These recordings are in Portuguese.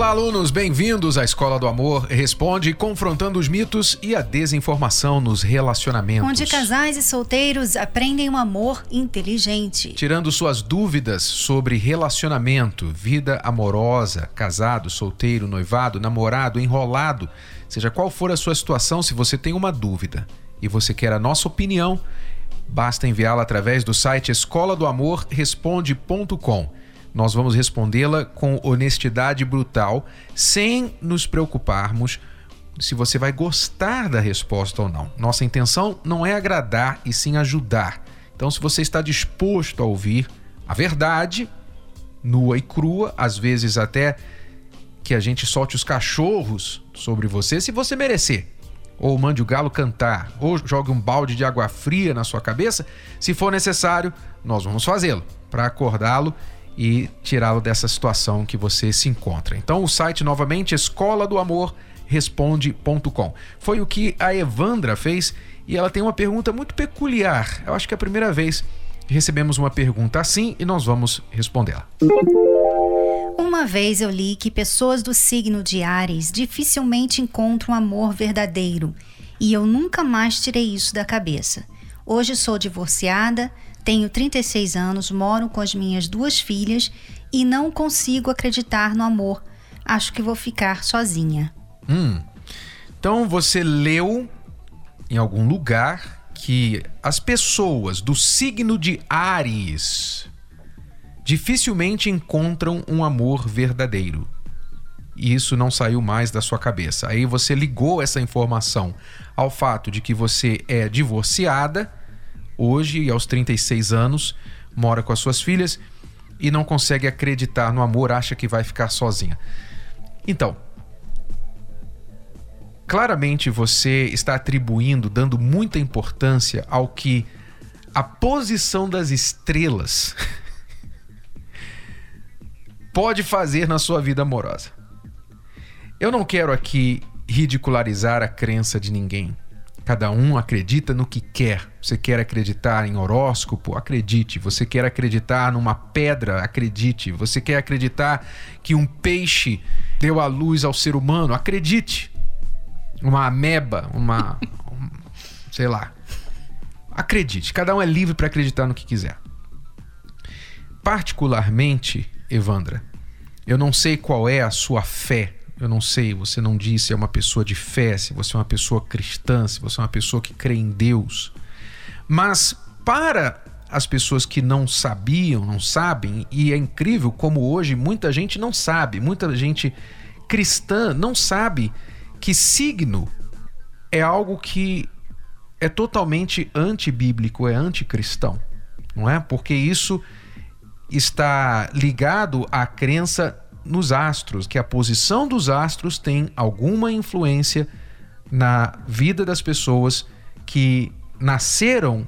Olá, alunos, bem-vindos à Escola do Amor Responde, confrontando os mitos e a desinformação nos relacionamentos. Onde casais e solteiros aprendem um amor inteligente. Tirando suas dúvidas sobre relacionamento, vida amorosa, casado, solteiro, noivado, namorado, enrolado, seja qual for a sua situação, se você tem uma dúvida e você quer a nossa opinião, basta enviá-la através do site escola do amor responde.com nós vamos respondê-la com honestidade brutal, sem nos preocuparmos se você vai gostar da resposta ou não. Nossa intenção não é agradar e sim ajudar. Então, se você está disposto a ouvir a verdade, nua e crua, às vezes até que a gente solte os cachorros sobre você, se você merecer, ou mande o galo cantar, ou jogue um balde de água fria na sua cabeça, se for necessário, nós vamos fazê-lo para acordá-lo e tirá-lo dessa situação que você se encontra. Então, o site novamente escola do amor responde.com. Foi o que a Evandra fez e ela tem uma pergunta muito peculiar. Eu acho que é a primeira vez que recebemos uma pergunta assim e nós vamos respondê-la. Uma vez eu li que pessoas do signo de Ares dificilmente encontram amor verdadeiro e eu nunca mais tirei isso da cabeça. Hoje sou divorciada, tenho 36 anos, moro com as minhas duas filhas e não consigo acreditar no amor. Acho que vou ficar sozinha. Hum. Então você leu em algum lugar que as pessoas do signo de Ares dificilmente encontram um amor verdadeiro. E isso não saiu mais da sua cabeça. Aí você ligou essa informação ao fato de que você é divorciada hoje, aos 36 anos, mora com as suas filhas e não consegue acreditar no amor, acha que vai ficar sozinha. Então, claramente você está atribuindo, dando muita importância ao que a posição das estrelas pode fazer na sua vida amorosa. Eu não quero aqui ridicularizar a crença de ninguém. Cada um acredita no que quer. Você quer acreditar em horóscopo? Acredite. Você quer acreditar numa pedra? Acredite. Você quer acreditar que um peixe deu a luz ao ser humano? Acredite. Uma ameba, uma. sei lá. Acredite. Cada um é livre para acreditar no que quiser. Particularmente, Evandra, eu não sei qual é a sua fé eu não sei, você não disse se é uma pessoa de fé, se você é uma pessoa cristã, se você é uma pessoa que crê em Deus. Mas para as pessoas que não sabiam, não sabem, e é incrível como hoje muita gente não sabe, muita gente cristã não sabe que signo é algo que é totalmente antibíblico, é anticristão, não é? Porque isso está ligado à crença nos astros, que a posição dos astros tem alguma influência na vida das pessoas que nasceram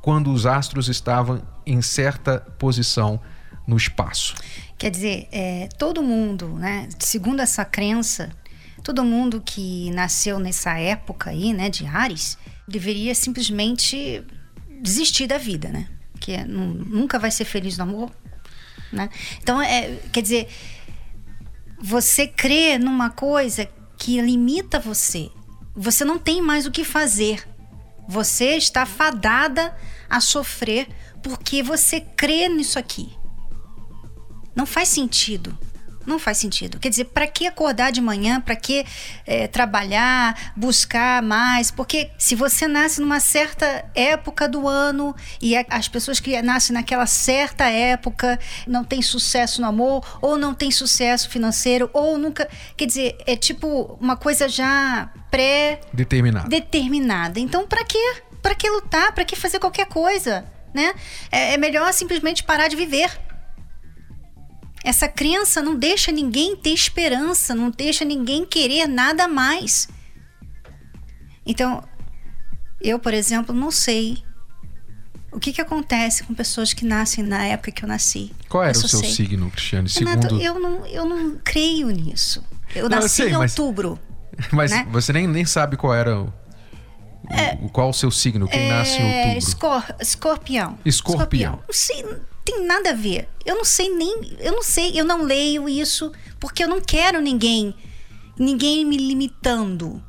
quando os astros estavam em certa posição no espaço. Quer dizer, é, todo mundo, né, segundo essa crença, todo mundo que nasceu nessa época aí, né, de Ares, deveria simplesmente desistir da vida, né? Que é, nunca vai ser feliz no amor, né? Então, é, quer dizer, você crê numa coisa que limita você. Você não tem mais o que fazer. Você está fadada a sofrer porque você crê nisso aqui. Não faz sentido. Não faz sentido. Quer dizer, para que acordar de manhã? Para que é, trabalhar, buscar mais? Porque se você nasce numa certa época do ano e as pessoas que nascem naquela certa época não têm sucesso no amor, ou não têm sucesso financeiro, ou nunca. Quer dizer, é tipo uma coisa já pré-determinada. Determinada. Então, para quê? Para que lutar? Para que fazer qualquer coisa? Né? É, é melhor simplesmente parar de viver. Essa crença não deixa ninguém ter esperança, não deixa ninguém querer nada mais. Então, eu, por exemplo, não sei O que, que acontece com pessoas que nascem na época que eu nasci? Qual era Isso o seu sei. signo, Cristiane? Renato, Segundo. eu não, eu não creio nisso. Eu Não, eu nasci sei, em mas- outubro. Mas né? você nem, nem sabe qual era o, o- qual o seu signo, quem nasce em É, outubro. escor- escorpião. Escorpião. Não sei, não tem nada a ver. Eu não sei nem. Eu não sei, eu não leio isso porque eu não quero ninguém. Ninguém me limitando.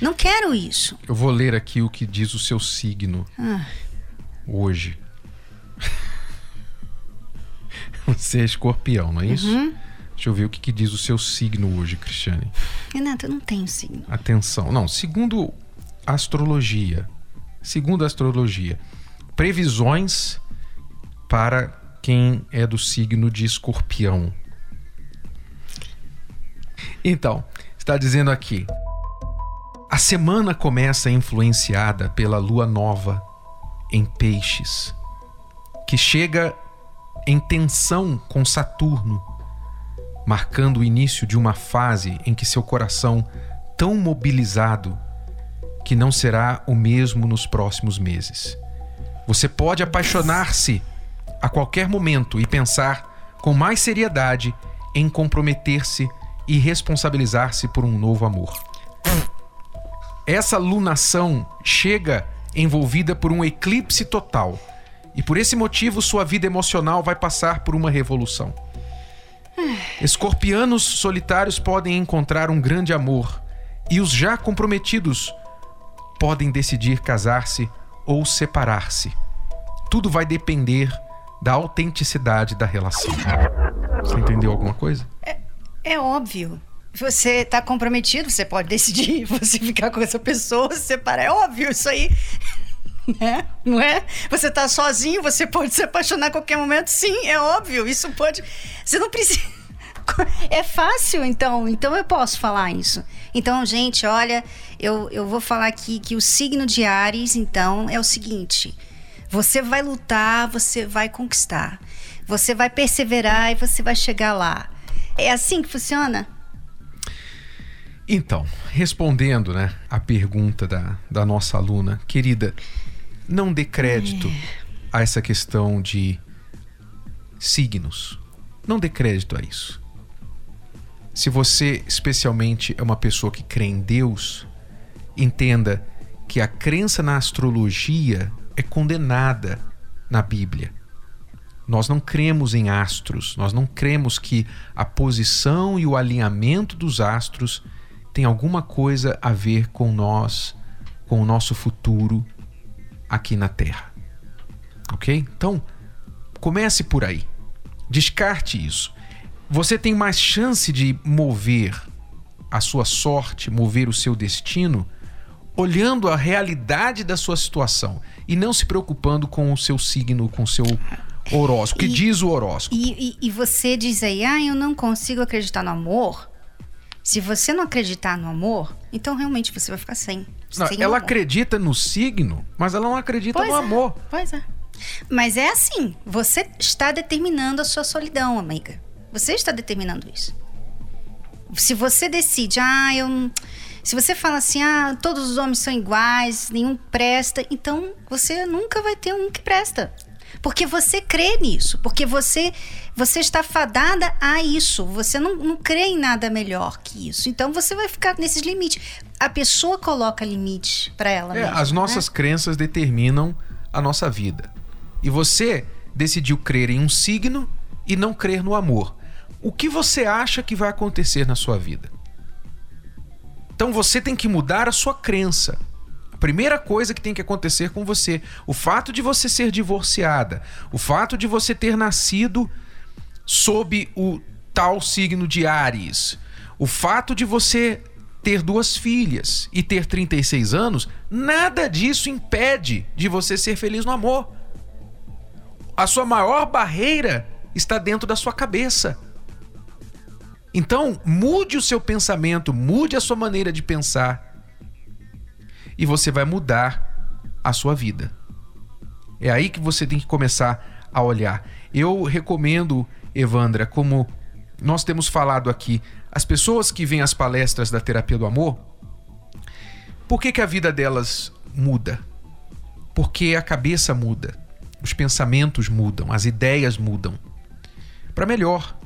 Não quero isso. Eu vou ler aqui o que diz o seu signo Ah, hoje. Você é escorpião, não é isso? Uhum. Deixa eu ver o que, que diz o seu signo hoje, Cristiane. Renato, eu não tenho signo. Atenção. Não, segundo a astrologia. Segundo a astrologia. Previsões para quem é do signo de escorpião. Então, está dizendo aqui. A semana começa influenciada pela lua nova em Peixes, que chega em tensão com Saturno, marcando o início de uma fase em que seu coração, tão mobilizado, que não será o mesmo nos próximos meses. Você pode apaixonar-se a qualquer momento e pensar com mais seriedade em comprometer-se e responsabilizar-se por um novo amor. Essa lunação chega envolvida por um eclipse total. E por esse motivo, sua vida emocional vai passar por uma revolução. Escorpianos solitários podem encontrar um grande amor, e os já comprometidos podem decidir casar-se ou separar-se. Tudo vai depender da autenticidade da relação. Você entendeu alguma coisa? É óbvio. Você está comprometido, você pode decidir você ficar com essa pessoa, se separar. É óbvio isso aí. Né? Não é? Você tá sozinho, você pode se apaixonar a qualquer momento. Sim, é óbvio. Isso pode. Você não precisa. É fácil, então. Então eu posso falar isso. Então, gente, olha, eu, eu vou falar aqui que o signo de Ares, então, é o seguinte: você vai lutar, você vai conquistar. Você vai perseverar e você vai chegar lá. É assim que funciona? Então, respondendo né, a pergunta da, da nossa aluna, querida, não dê crédito a essa questão de signos. Não dê crédito a isso. Se você, especialmente, é uma pessoa que crê em Deus, entenda que a crença na astrologia é condenada na Bíblia. Nós não cremos em astros, nós não cremos que a posição e o alinhamento dos astros tem alguma coisa a ver com nós, com o nosso futuro aqui na Terra. Ok? Então, comece por aí. Descarte isso. Você tem mais chance de mover a sua sorte, mover o seu destino, olhando a realidade da sua situação e não se preocupando com o seu signo, com o seu horóscopo. O que diz o horóscopo? E, e- e você diz aí, ah, eu não consigo acreditar no amor. Se você não acreditar no amor, então realmente você vai ficar sem. Não, sem ela amor. acredita no signo, mas ela não acredita Pois no é, amor. Pois é. Mas é assim, você está determinando a sua solidão, amiga. Você está determinando isso. Se você decide, ah, eu se você fala assim, ah, todos os homens são iguais, nenhum presta, então você nunca vai ter um que presta. Porque você crê nisso, porque você você está fadada a isso, você não, não crê em nada melhor que isso. Então você vai ficar nesses limites. A pessoa coloca limite para ela É, mesma, as né? nossas crenças determinam a nossa vida. E você decidiu crer em um signo e não crer no amor. O que você acha que vai acontecer na sua vida? Então você tem que mudar a sua crença. A primeira coisa que tem que acontecer com você, o fato de você ser divorciada, o fato de você ter nascido sob o tal signo de Ares, o fato de você ter duas filhas e ter 36 anos, nada disso impede de você ser feliz no amor. A sua maior barreira está dentro da sua cabeça. Então, mude o seu pensamento, mude a sua maneira de pensar e você vai mudar a sua vida. É aí que você tem que começar a olhar. Eu recomendo, Evandra, como nós temos falado aqui, as pessoas que vêm às palestras da terapia do amor, por que, que a vida delas muda? Porque a cabeça muda, os pensamentos mudam, as ideias mudam. Para melhor.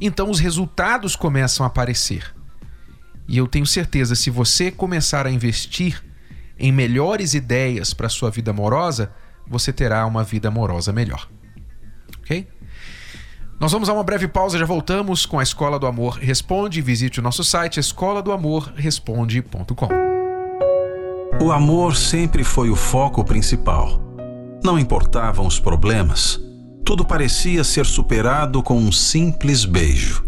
Então os resultados começam a aparecer. E eu tenho certeza, se você começar a investir em melhores ideias para sua vida amorosa, você terá uma vida amorosa melhor. Ok? Nós vamos a uma breve pausa, já voltamos com a Escola do Amor Responde. Visite o nosso site escola do amor responde.com. O amor sempre foi o foco principal. Não importavam os problemas, tudo parecia ser superado com um simples beijo.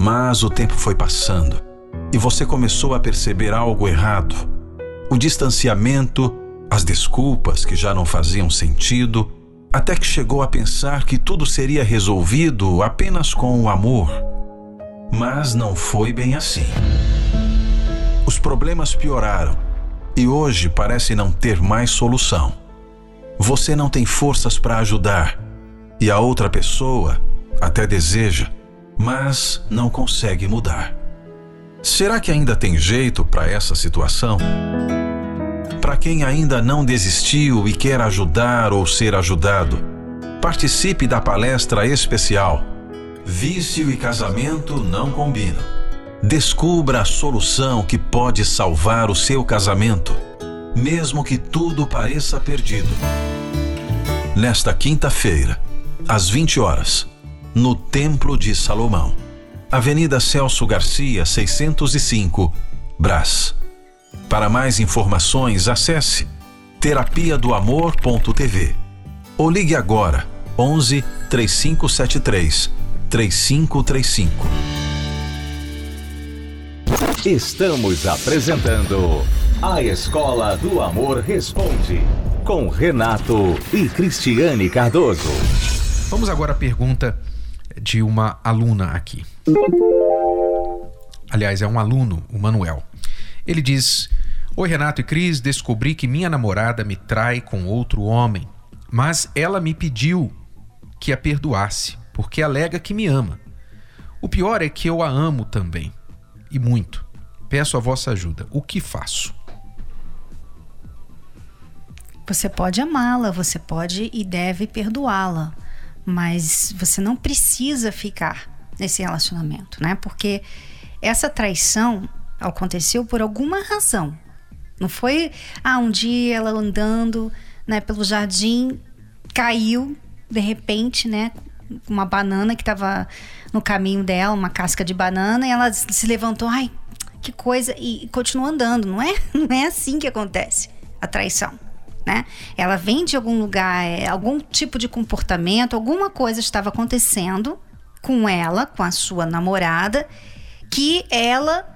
Mas o tempo foi passando e você começou a perceber algo errado. O distanciamento, as desculpas que já não faziam sentido, até que chegou a pensar que tudo seria resolvido apenas com o amor. Mas não foi bem assim. Os problemas pioraram e hoje parece não ter mais solução. Você não tem forças para ajudar e a outra pessoa até deseja, mas não consegue mudar. Será que ainda tem jeito para essa situação? Para quem ainda não desistiu e quer ajudar ou ser ajudado, participe da palestra especial Vício e casamento não combinam. Descubra a solução que pode salvar o seu casamento, mesmo que tudo pareça perdido. Nesta quinta-feira, às 20 horas, no Templo de Salomão, Avenida Celso Garcia, 605, Brás. Para mais informações, acesse terapia do amor.tv ou ligue agora 11 3573 3535. Estamos apresentando A Escola do Amor Responde com Renato e Cristiane Cardoso. Vamos agora à pergunta de uma aluna aqui. Aliás, é um aluno, o Manuel. Ele diz: Oi, Renato e Cris, descobri que minha namorada me trai com outro homem, mas ela me pediu que a perdoasse, porque alega que me ama. O pior é que eu a amo também, e muito. Peço a vossa ajuda. O que faço? Você pode amá-la, você pode e deve perdoá-la, mas você não precisa ficar nesse relacionamento, né? Porque essa traição aconteceu por alguma razão. Não foi, ah, um dia ela andando, né, pelo jardim, caiu de repente, né, uma banana que estava no caminho dela, uma casca de banana, e ela se levantou, ai, que coisa, e continuou andando. Não é, não é assim que acontece a traição. Né? Ela vem de algum lugar, é, algum tipo de comportamento, alguma coisa estava acontecendo com ela, com a sua namorada, que ela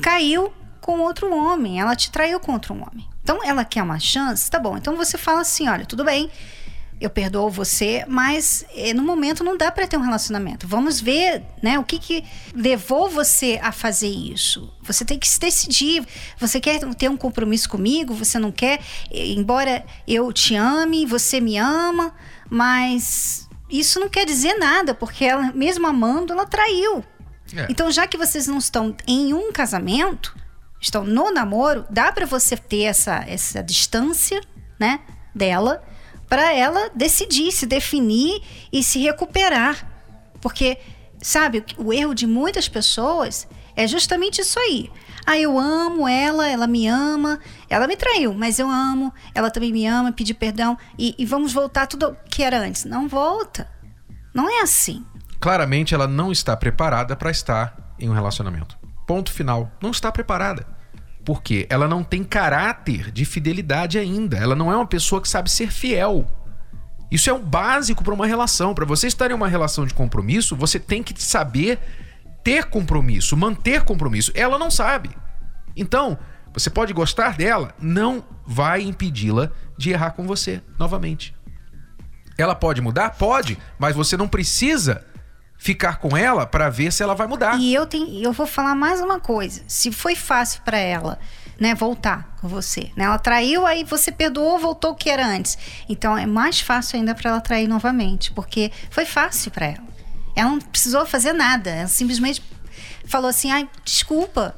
caiu com outro homem, ela te traiu com outro homem. Então ela quer uma chance, tá bom. Então você fala assim: olha, tudo bem, eu perdoo você, mas eh, no momento não dá para ter um relacionamento. Vamos ver, né, o que que levou você a fazer isso. Você tem que se decidir. Você quer ter um compromisso comigo? Você não quer? Embora eu te ame, você me ama, mas isso não quer dizer nada, porque ela, mesmo amando, ela traiu. É. Então, já que vocês não estão em um casamento, estão no namoro, dá para você ter essa, essa distância, né, dela, para ela decidir, se definir e se recuperar. Porque, sabe, o erro de muitas pessoas é justamente isso aí. Ah, eu amo ela, ela me ama, ela me traiu, mas eu amo, ela também me ama, pedir perdão e, e vamos voltar tudo que era antes. Não volta. Não é assim claramente ela não está preparada para estar em um relacionamento. Ponto final. Não está preparada. Porque ela não tem caráter de fidelidade ainda. Ela não é uma pessoa que sabe ser fiel. Isso é o básico para uma relação. Para você estar em uma relação de compromisso, você tem que saber ter compromisso, manter compromisso. Ela não sabe. Então, você pode gostar dela, não vai impedi-la de errar com você novamente. Ela pode mudar? Pode, mas você não precisa ficar com ela para ver se ela vai mudar. E eu tenho, eu vou falar mais uma coisa. Se foi fácil para ela, né, voltar com você, né? Ela traiu, aí você perdoou, voltou o que era antes. Então é mais fácil ainda para ela trair novamente, porque foi fácil para ela. Ela não precisou fazer nada, ela simplesmente falou assim: "Ai, desculpa",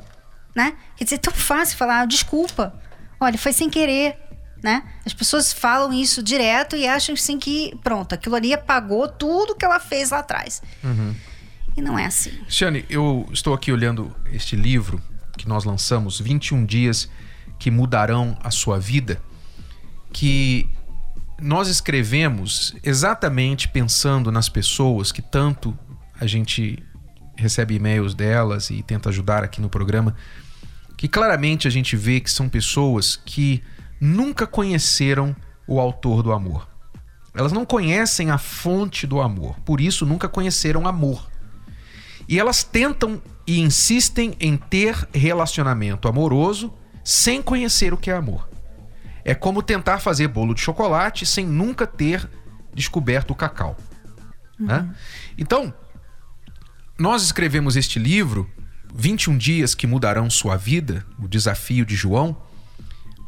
né? Quer dizer, é tão fácil falar: "Desculpa. Olha, foi sem querer". Né? As pessoas falam isso direto e acham assim que, pronto, aquilo ali apagou tudo que ela fez lá atrás. Uhum. E não é assim. Ciane, eu estou aqui olhando este livro que nós lançamos, 21 Dias que Mudarão a Sua Vida, que nós escrevemos exatamente pensando nas pessoas que tanto a gente recebe e-mails delas e tenta ajudar aqui no programa, que claramente a gente vê que são pessoas que nunca conheceram o autor do amor. Elas não conhecem a fonte do amor, por isso nunca conheceram amor. E elas tentam e insistem em ter relacionamento amoroso sem conhecer o que é amor. É como tentar fazer bolo de chocolate sem nunca ter descoberto o cacau. Uhum. Né? Então, nós escrevemos este livro, 21 Dias que Mudarão Sua Vida, o desafio de João,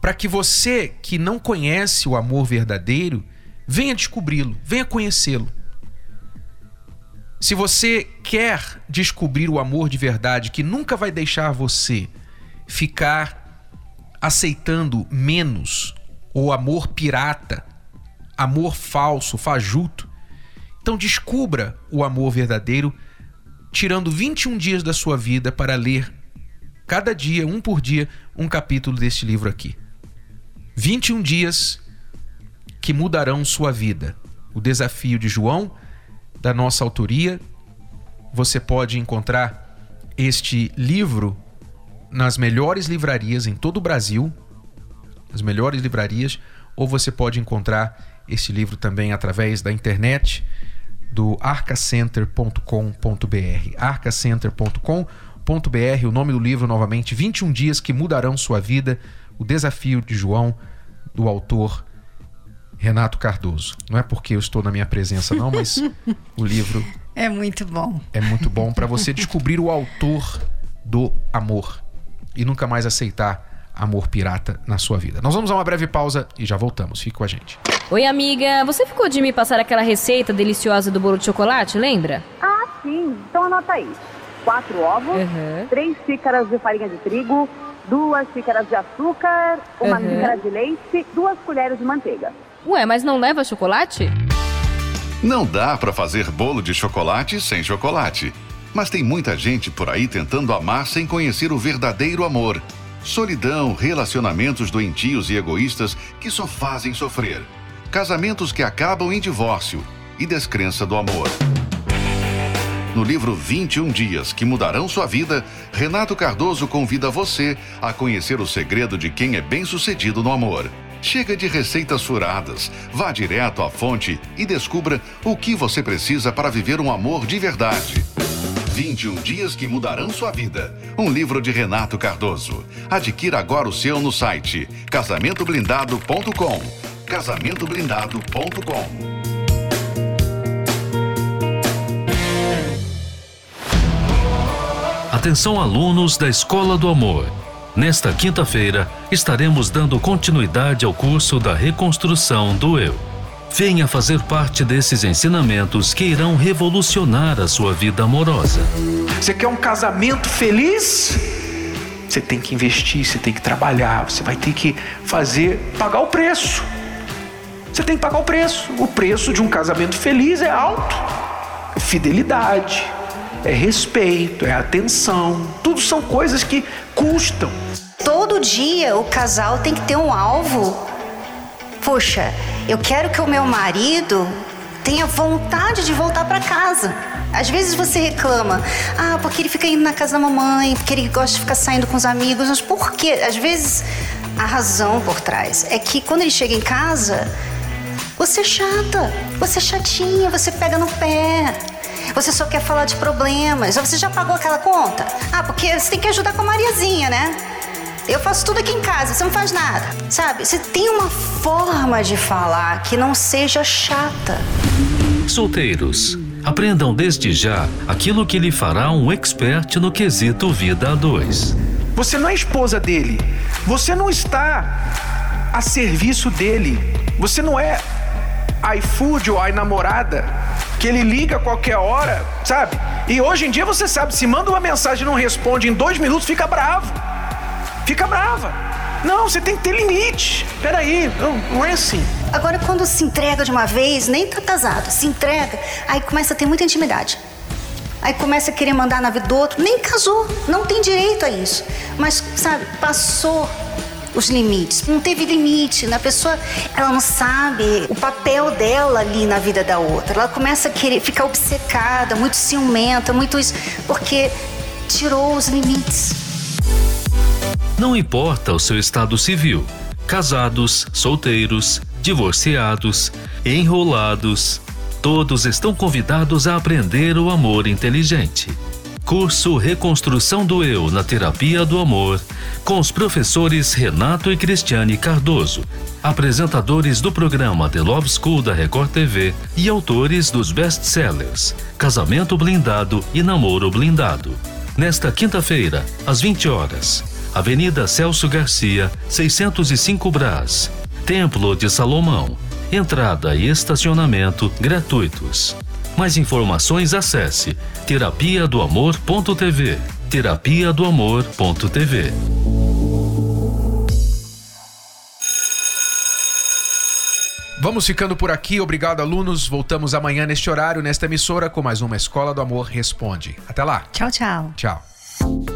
para que você que não conhece o amor verdadeiro venha descobri-lo, venha conhecê-lo. Se você quer descobrir o amor de verdade que nunca vai deixar você ficar aceitando menos ou amor pirata, amor falso, fajuto, então descubra o amor verdadeiro tirando 21 dias da sua vida para ler cada dia, um por dia, um capítulo deste livro aqui. 21 dias que mudarão sua vida. O desafio de João da nossa autoria. Você pode encontrar este livro nas melhores livrarias em todo o Brasil, as melhores livrarias, ou você pode encontrar este livro também através da internet do arcacenter.com.br. arcacenter.com.br, o nome do livro novamente, 21 dias que mudarão sua vida, o desafio de João do autor Renato Cardoso. Não é porque eu estou na minha presença, não, mas o livro. É muito bom. É muito bom para você descobrir o autor do amor e nunca mais aceitar amor pirata na sua vida. Nós vamos a uma breve pausa e já voltamos. Fique com a gente. Oi, amiga. Você ficou de me passar aquela receita deliciosa do bolo de chocolate, lembra? Ah, sim. Então anota aí. Quatro ovos, uhum. três xícaras de farinha de trigo, duas xícaras de açúcar, uma uhum. xícara de leite, duas colheres de manteiga. Ué, mas não leva chocolate? Não dá para fazer bolo de chocolate sem chocolate. Mas tem muita gente por aí tentando amar sem conhecer o verdadeiro amor. Solidão, relacionamentos doentios e egoístas que só fazem sofrer. Casamentos que acabam em divórcio e descrença do amor. No livro 21 Dias que Mudarão Sua Vida, Renato Cardoso convida você a conhecer o segredo de quem é bem-sucedido no amor. Chega de receitas furadas, vá direto à fonte e descubra o que você precisa para viver um amor de verdade. 21 Dias que Mudarão Sua Vida. Um livro de Renato Cardoso. Adquira agora o seu no site casamentoblindado.com. Casamentoblindado.com. Atenção, alunos da Escola do Amor. Nesta quinta-feira, estaremos dando continuidade ao curso da reconstrução do eu. Venha fazer parte desses ensinamentos que irão revolucionar a sua vida amorosa. Você quer um casamento feliz? Você tem que investir, você tem que trabalhar, você vai ter que fazer, pagar o preço. Você tem que pagar o preço. O preço de um casamento feliz é alto. Fidelidade, é respeito, é atenção. Tudo são coisas que custam. Todo dia o casal tem que ter um alvo. Poxa, eu quero que o meu marido tenha vontade de voltar para casa. Às vezes você reclama, ah, porque ele fica indo na casa da mamãe, porque ele gosta de ficar saindo com os amigos, mas por quê? Às vezes a razão por trás é que quando ele chega em casa, você é chata, você é chatinha, você pega no pé. Você só quer falar de problemas. Você já pagou aquela conta? Ah, porque você tem que ajudar com a Mariazinha, né? Eu faço tudo aqui em casa, você não faz nada. Sabe? Você tem uma forma de falar que não seja chata. Solteiros, aprendam desde já aquilo que lhe fará um expert no quesito vida a dois. Você não é esposa dele. Você não está a serviço dele. Você não é iFood ou namorada que ele liga a qualquer hora, sabe? E hoje em dia você sabe, se manda uma mensagem e não responde em dois minutos, fica bravo fica brava. Não, você tem que ter limite. Peraí, não, é assim. Agora, quando se entrega de uma vez, nem tá casado, se entrega, aí começa a ter muita intimidade. Aí começa a querer mandar na vida do outro, nem casou, não tem direito a isso. Mas, sabe, passou os limites. Não teve limite. A pessoa, ela não sabe o papel dela ali na vida da outra. Ela começa a querer ficar obcecada, muito ciumenta, muito isso, porque tirou os limites. Não importa o seu estado civil, casados, solteiros, divorciados, enrolados, todos estão convidados a aprender o amor inteligente. Curso Reconstrução do Eu na Terapia do Amor, com os professores Renato e Cristiane Cardoso, apresentadores do programa The Love School da Record TV e autores dos best-sellers Casamento Blindado e Namoro Blindado. Nesta quinta-feira, às 20 horas, Avenida Celso Garcia, 605 Brás, Templo de Salomão. Entrada e estacionamento gratuitos. Mais informações acesse terapia do amor.tv. Terapia do amor.tv. Vamos ficando por aqui. Obrigado, alunos. Voltamos amanhã neste horário, nesta emissora, com mais uma Escola do Amor Responde. Até lá. Tchau, tchau. Tchau.